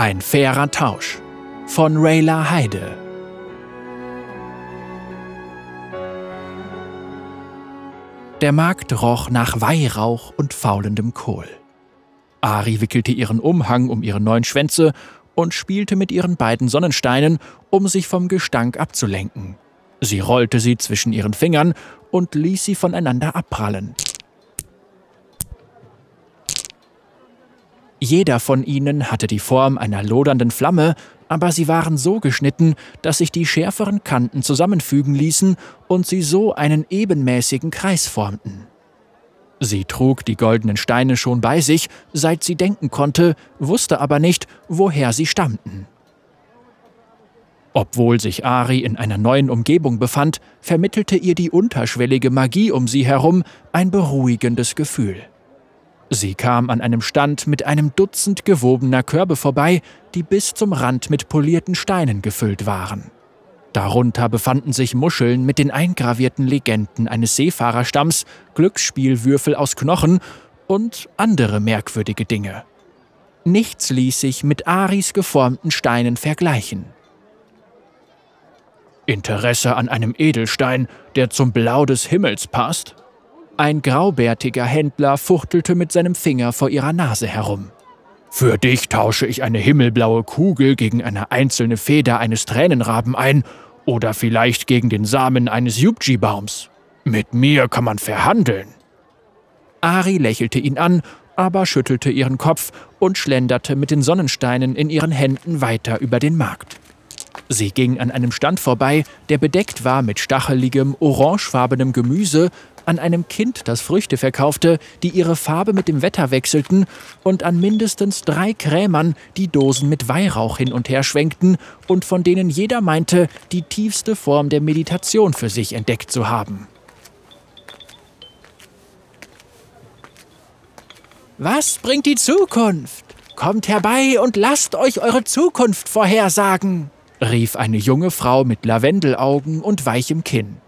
Ein fairer Tausch von Rayla Heide. Der Markt roch nach Weihrauch und faulendem Kohl. Ari wickelte ihren Umhang um ihre neuen Schwänze und spielte mit ihren beiden Sonnensteinen, um sich vom Gestank abzulenken. Sie rollte sie zwischen ihren Fingern und ließ sie voneinander abprallen. Jeder von ihnen hatte die Form einer lodernden Flamme, aber sie waren so geschnitten, dass sich die schärferen Kanten zusammenfügen ließen und sie so einen ebenmäßigen Kreis formten. Sie trug die goldenen Steine schon bei sich, seit sie denken konnte, wusste aber nicht, woher sie stammten. Obwohl sich Ari in einer neuen Umgebung befand, vermittelte ihr die unterschwellige Magie um sie herum ein beruhigendes Gefühl. Sie kam an einem Stand mit einem Dutzend gewobener Körbe vorbei, die bis zum Rand mit polierten Steinen gefüllt waren. Darunter befanden sich Muscheln mit den eingravierten Legenden eines Seefahrerstamms, Glücksspielwürfel aus Knochen und andere merkwürdige Dinge. Nichts ließ sich mit Aris geformten Steinen vergleichen. Interesse an einem Edelstein, der zum Blau des Himmels passt? Ein graubärtiger Händler fuchtelte mit seinem Finger vor ihrer Nase herum. Für dich tausche ich eine himmelblaue Kugel gegen eine einzelne Feder eines Tränenraben ein oder vielleicht gegen den Samen eines Yubji-Baums. Mit mir kann man verhandeln. Ari lächelte ihn an, aber schüttelte ihren Kopf und schlenderte mit den Sonnensteinen in ihren Händen weiter über den Markt. Sie ging an einem Stand vorbei, der bedeckt war mit stacheligem, orangefarbenem Gemüse, an einem Kind, das Früchte verkaufte, die ihre Farbe mit dem Wetter wechselten, und an mindestens drei Krämern, die Dosen mit Weihrauch hin und her schwenkten und von denen jeder meinte, die tiefste Form der Meditation für sich entdeckt zu haben. Was bringt die Zukunft? Kommt herbei und lasst euch eure Zukunft vorhersagen, rief eine junge Frau mit Lavendelaugen und weichem Kinn.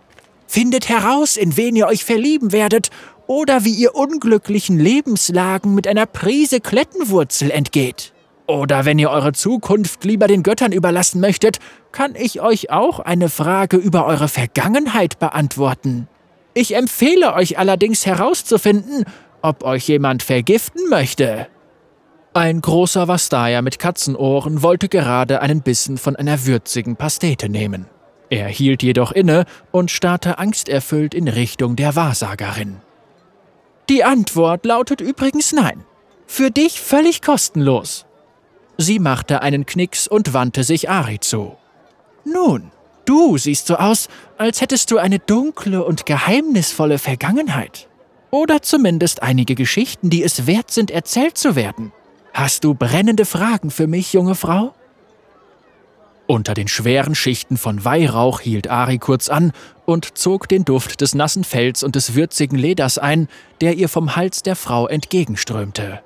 Findet heraus, in wen ihr euch verlieben werdet oder wie ihr unglücklichen Lebenslagen mit einer Prise Klettenwurzel entgeht. Oder wenn ihr eure Zukunft lieber den Göttern überlassen möchtet, kann ich euch auch eine Frage über eure Vergangenheit beantworten. Ich empfehle euch allerdings herauszufinden, ob euch jemand vergiften möchte. Ein großer Vastaya mit Katzenohren wollte gerade einen Bissen von einer würzigen Pastete nehmen. Er hielt jedoch inne und starrte angsterfüllt in Richtung der Wahrsagerin. Die Antwort lautet übrigens nein. Für dich völlig kostenlos. Sie machte einen Knicks und wandte sich Ari zu. Nun, du siehst so aus, als hättest du eine dunkle und geheimnisvolle Vergangenheit. Oder zumindest einige Geschichten, die es wert sind, erzählt zu werden. Hast du brennende Fragen für mich, junge Frau? Unter den schweren Schichten von Weihrauch hielt Ari kurz an und zog den Duft des nassen Fells und des würzigen Leders ein, der ihr vom Hals der Frau entgegenströmte.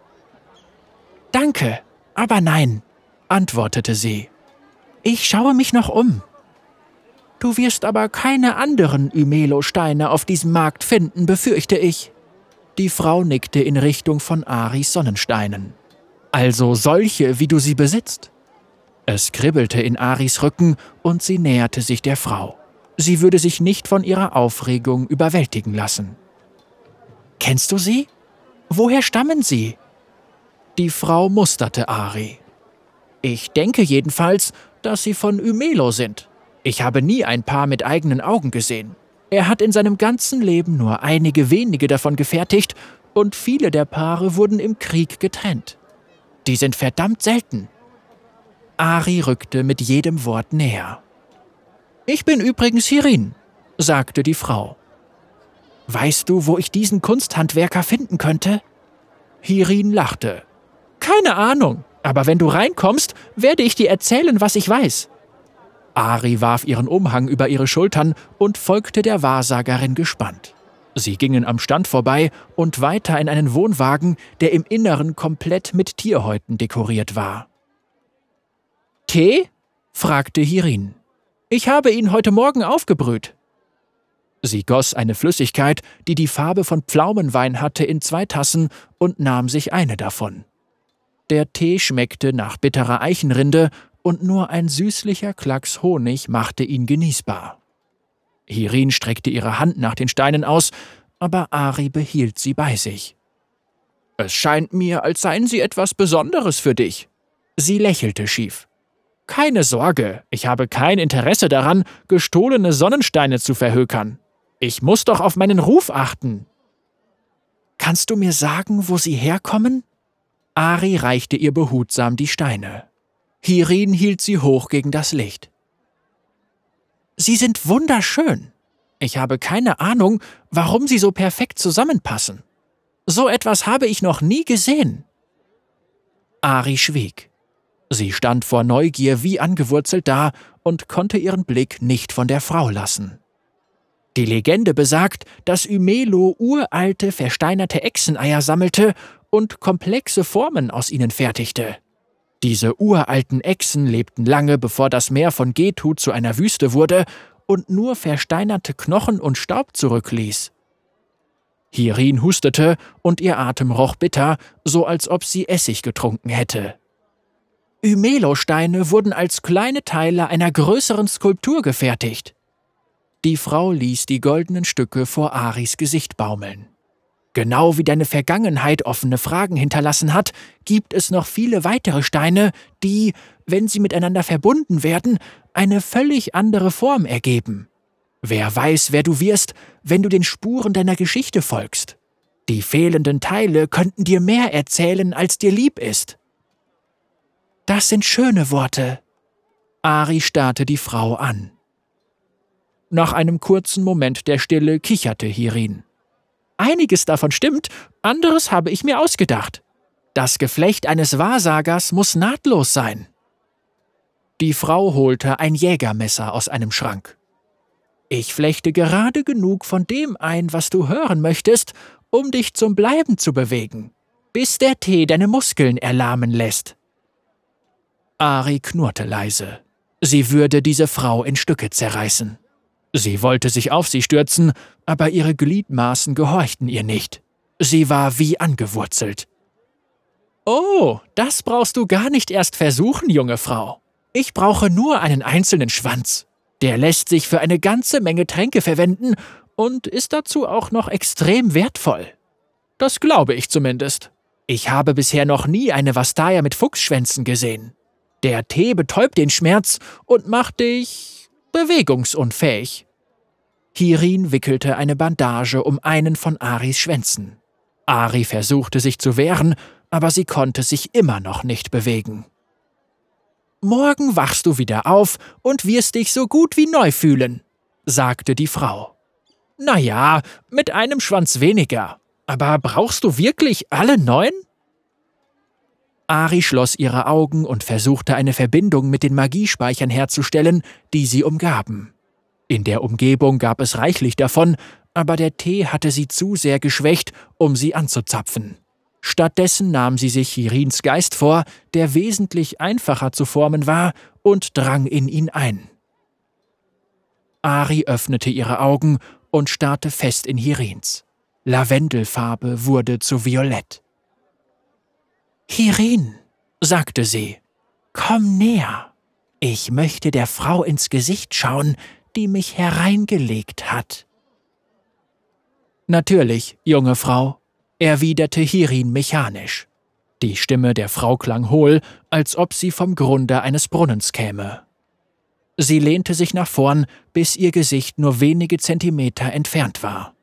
Danke, aber nein, antwortete sie. Ich schaue mich noch um. Du wirst aber keine anderen Ymelo-Steine auf diesem Markt finden, befürchte ich. Die Frau nickte in Richtung von Aris Sonnensteinen. Also solche, wie du sie besitzt? Es kribbelte in Aris Rücken und sie näherte sich der Frau. Sie würde sich nicht von ihrer Aufregung überwältigen lassen. Kennst du sie? Woher stammen sie? Die Frau musterte Ari. Ich denke jedenfalls, dass sie von Ymelo sind. Ich habe nie ein Paar mit eigenen Augen gesehen. Er hat in seinem ganzen Leben nur einige wenige davon gefertigt und viele der Paare wurden im Krieg getrennt. Die sind verdammt selten. Ari rückte mit jedem Wort näher. Ich bin übrigens Hirin, sagte die Frau. Weißt du, wo ich diesen Kunsthandwerker finden könnte? Hirin lachte. Keine Ahnung, aber wenn du reinkommst, werde ich dir erzählen, was ich weiß. Ari warf ihren Umhang über ihre Schultern und folgte der Wahrsagerin gespannt. Sie gingen am Stand vorbei und weiter in einen Wohnwagen, der im Inneren komplett mit Tierhäuten dekoriert war. Tee? fragte Hirin. Ich habe ihn heute Morgen aufgebrüht. Sie goss eine Flüssigkeit, die die Farbe von Pflaumenwein hatte, in zwei Tassen und nahm sich eine davon. Der Tee schmeckte nach bitterer Eichenrinde und nur ein süßlicher Klacks Honig machte ihn genießbar. Hirin streckte ihre Hand nach den Steinen aus, aber Ari behielt sie bei sich. Es scheint mir, als seien sie etwas Besonderes für dich. Sie lächelte schief. Keine Sorge, ich habe kein Interesse daran, gestohlene Sonnensteine zu verhökern. Ich muss doch auf meinen Ruf achten. Kannst du mir sagen, wo sie herkommen? Ari reichte ihr behutsam die Steine. Hirin hielt sie hoch gegen das Licht. Sie sind wunderschön. Ich habe keine Ahnung, warum sie so perfekt zusammenpassen. So etwas habe ich noch nie gesehen. Ari schwieg. Sie stand vor Neugier wie angewurzelt da und konnte ihren Blick nicht von der Frau lassen. Die Legende besagt, dass Ymelo uralte, versteinerte Echseneier sammelte und komplexe Formen aus ihnen fertigte. Diese uralten Echsen lebten lange, bevor das Meer von Getu zu einer Wüste wurde und nur versteinerte Knochen und Staub zurückließ. Hirin hustete und ihr Atem roch bitter, so als ob sie Essig getrunken hätte. Ymelo-Steine wurden als kleine Teile einer größeren Skulptur gefertigt. Die Frau ließ die goldenen Stücke vor Aris Gesicht baumeln. Genau wie deine Vergangenheit offene Fragen hinterlassen hat, gibt es noch viele weitere Steine, die, wenn sie miteinander verbunden werden, eine völlig andere Form ergeben. Wer weiß, wer du wirst, wenn du den Spuren deiner Geschichte folgst. Die fehlenden Teile könnten dir mehr erzählen, als dir lieb ist. Das sind schöne Worte. Ari starrte die Frau an. Nach einem kurzen Moment der Stille kicherte Hirin. Einiges davon stimmt, anderes habe ich mir ausgedacht. Das Geflecht eines Wahrsagers muss nahtlos sein. Die Frau holte ein Jägermesser aus einem Schrank. Ich flechte gerade genug von dem ein, was du hören möchtest, um dich zum Bleiben zu bewegen, bis der Tee deine Muskeln erlahmen lässt. Ari knurrte leise. Sie würde diese Frau in Stücke zerreißen. Sie wollte sich auf sie stürzen, aber ihre Gliedmaßen gehorchten ihr nicht. Sie war wie angewurzelt. Oh, das brauchst du gar nicht erst versuchen, junge Frau. Ich brauche nur einen einzelnen Schwanz. Der lässt sich für eine ganze Menge Tränke verwenden und ist dazu auch noch extrem wertvoll. Das glaube ich zumindest. Ich habe bisher noch nie eine Vastaya mit Fuchsschwänzen gesehen. Der Tee betäubt den Schmerz und macht dich bewegungsunfähig. Kirin wickelte eine Bandage um einen von Aris Schwänzen. Ari versuchte sich zu wehren, aber sie konnte sich immer noch nicht bewegen. Morgen wachst du wieder auf und wirst dich so gut wie neu fühlen, sagte die Frau. Na ja, mit einem Schwanz weniger. Aber brauchst du wirklich alle neun? Ari schloss ihre Augen und versuchte eine Verbindung mit den Magiespeichern herzustellen, die sie umgaben. In der Umgebung gab es reichlich davon, aber der Tee hatte sie zu sehr geschwächt, um sie anzuzapfen. Stattdessen nahm sie sich Chirins Geist vor, der wesentlich einfacher zu formen war, und drang in ihn ein. Ari öffnete ihre Augen und starrte fest in Chirins. Lavendelfarbe wurde zu Violett. Hirin, sagte sie, komm näher. Ich möchte der Frau ins Gesicht schauen, die mich hereingelegt hat. Natürlich, junge Frau, erwiderte Hirin mechanisch. Die Stimme der Frau klang hohl, als ob sie vom Grunde eines Brunnens käme. Sie lehnte sich nach vorn, bis ihr Gesicht nur wenige Zentimeter entfernt war.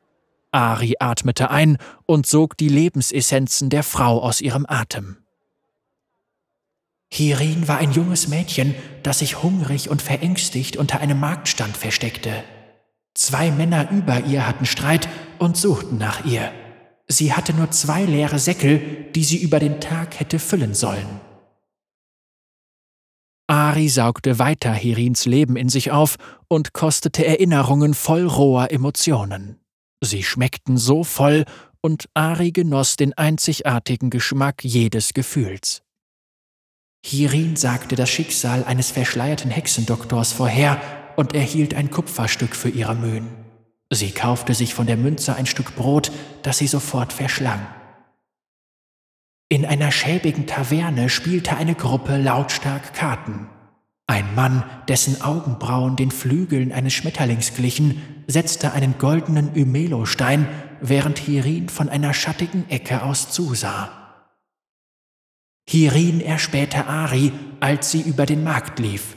Ari atmete ein und sog die Lebensessenzen der Frau aus ihrem Atem. Hirin war ein junges Mädchen, das sich hungrig und verängstigt unter einem Marktstand versteckte. Zwei Männer über ihr hatten Streit und suchten nach ihr. Sie hatte nur zwei leere Säckel, die sie über den Tag hätte füllen sollen. Ari saugte weiter Hirins Leben in sich auf und kostete Erinnerungen voll roher Emotionen. Sie schmeckten so voll, und Ari genoss den einzigartigen Geschmack jedes Gefühls. Hierin sagte das Schicksal eines verschleierten Hexendoktors vorher und erhielt ein Kupferstück für ihre Mühen. Sie kaufte sich von der Münze ein Stück Brot, das sie sofort verschlang. In einer schäbigen Taverne spielte eine Gruppe lautstark Karten. Ein Mann, dessen Augenbrauen den Flügeln eines Schmetterlings glichen, setzte einen goldenen Ymelostein, während Hirin von einer schattigen Ecke aus zusah. Hirin erspähte Ari, als sie über den Markt lief.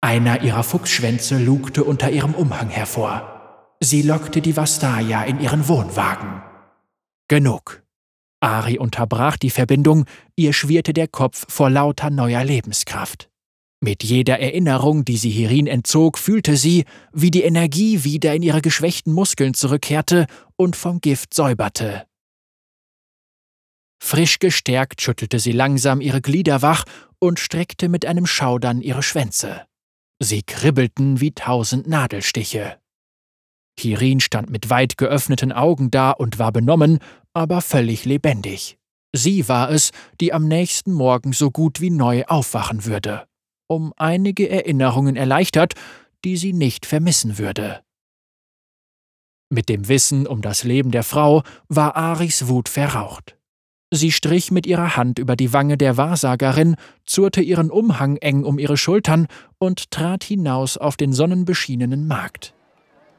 Einer ihrer Fuchsschwänze lugte unter ihrem Umhang hervor. Sie lockte die Vastaya in ihren Wohnwagen. Genug. Ari unterbrach die Verbindung, ihr schwirrte der Kopf vor lauter neuer Lebenskraft. Mit jeder Erinnerung, die sie Hirin entzog, fühlte sie, wie die Energie wieder in ihre geschwächten Muskeln zurückkehrte und vom Gift säuberte. Frisch gestärkt schüttelte sie langsam ihre Glieder wach und streckte mit einem Schaudern ihre Schwänze. Sie kribbelten wie tausend Nadelstiche. Hirin stand mit weit geöffneten Augen da und war benommen, aber völlig lebendig. Sie war es, die am nächsten Morgen so gut wie neu aufwachen würde, um einige Erinnerungen erleichtert, die sie nicht vermissen würde. Mit dem Wissen um das Leben der Frau war Aris Wut verraucht. Sie strich mit ihrer Hand über die Wange der Wahrsagerin, zurrte ihren Umhang eng um ihre Schultern und trat hinaus auf den sonnenbeschienenen Markt.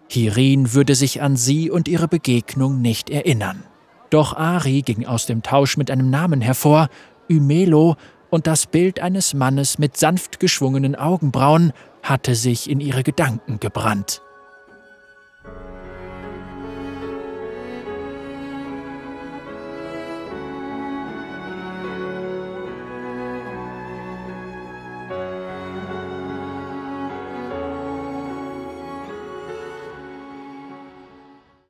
Hirin würde sich an sie und ihre Begegnung nicht erinnern. Doch Ari ging aus dem Tausch mit einem Namen hervor, Ymelo, und das Bild eines Mannes mit sanft geschwungenen Augenbrauen hatte sich in ihre Gedanken gebrannt.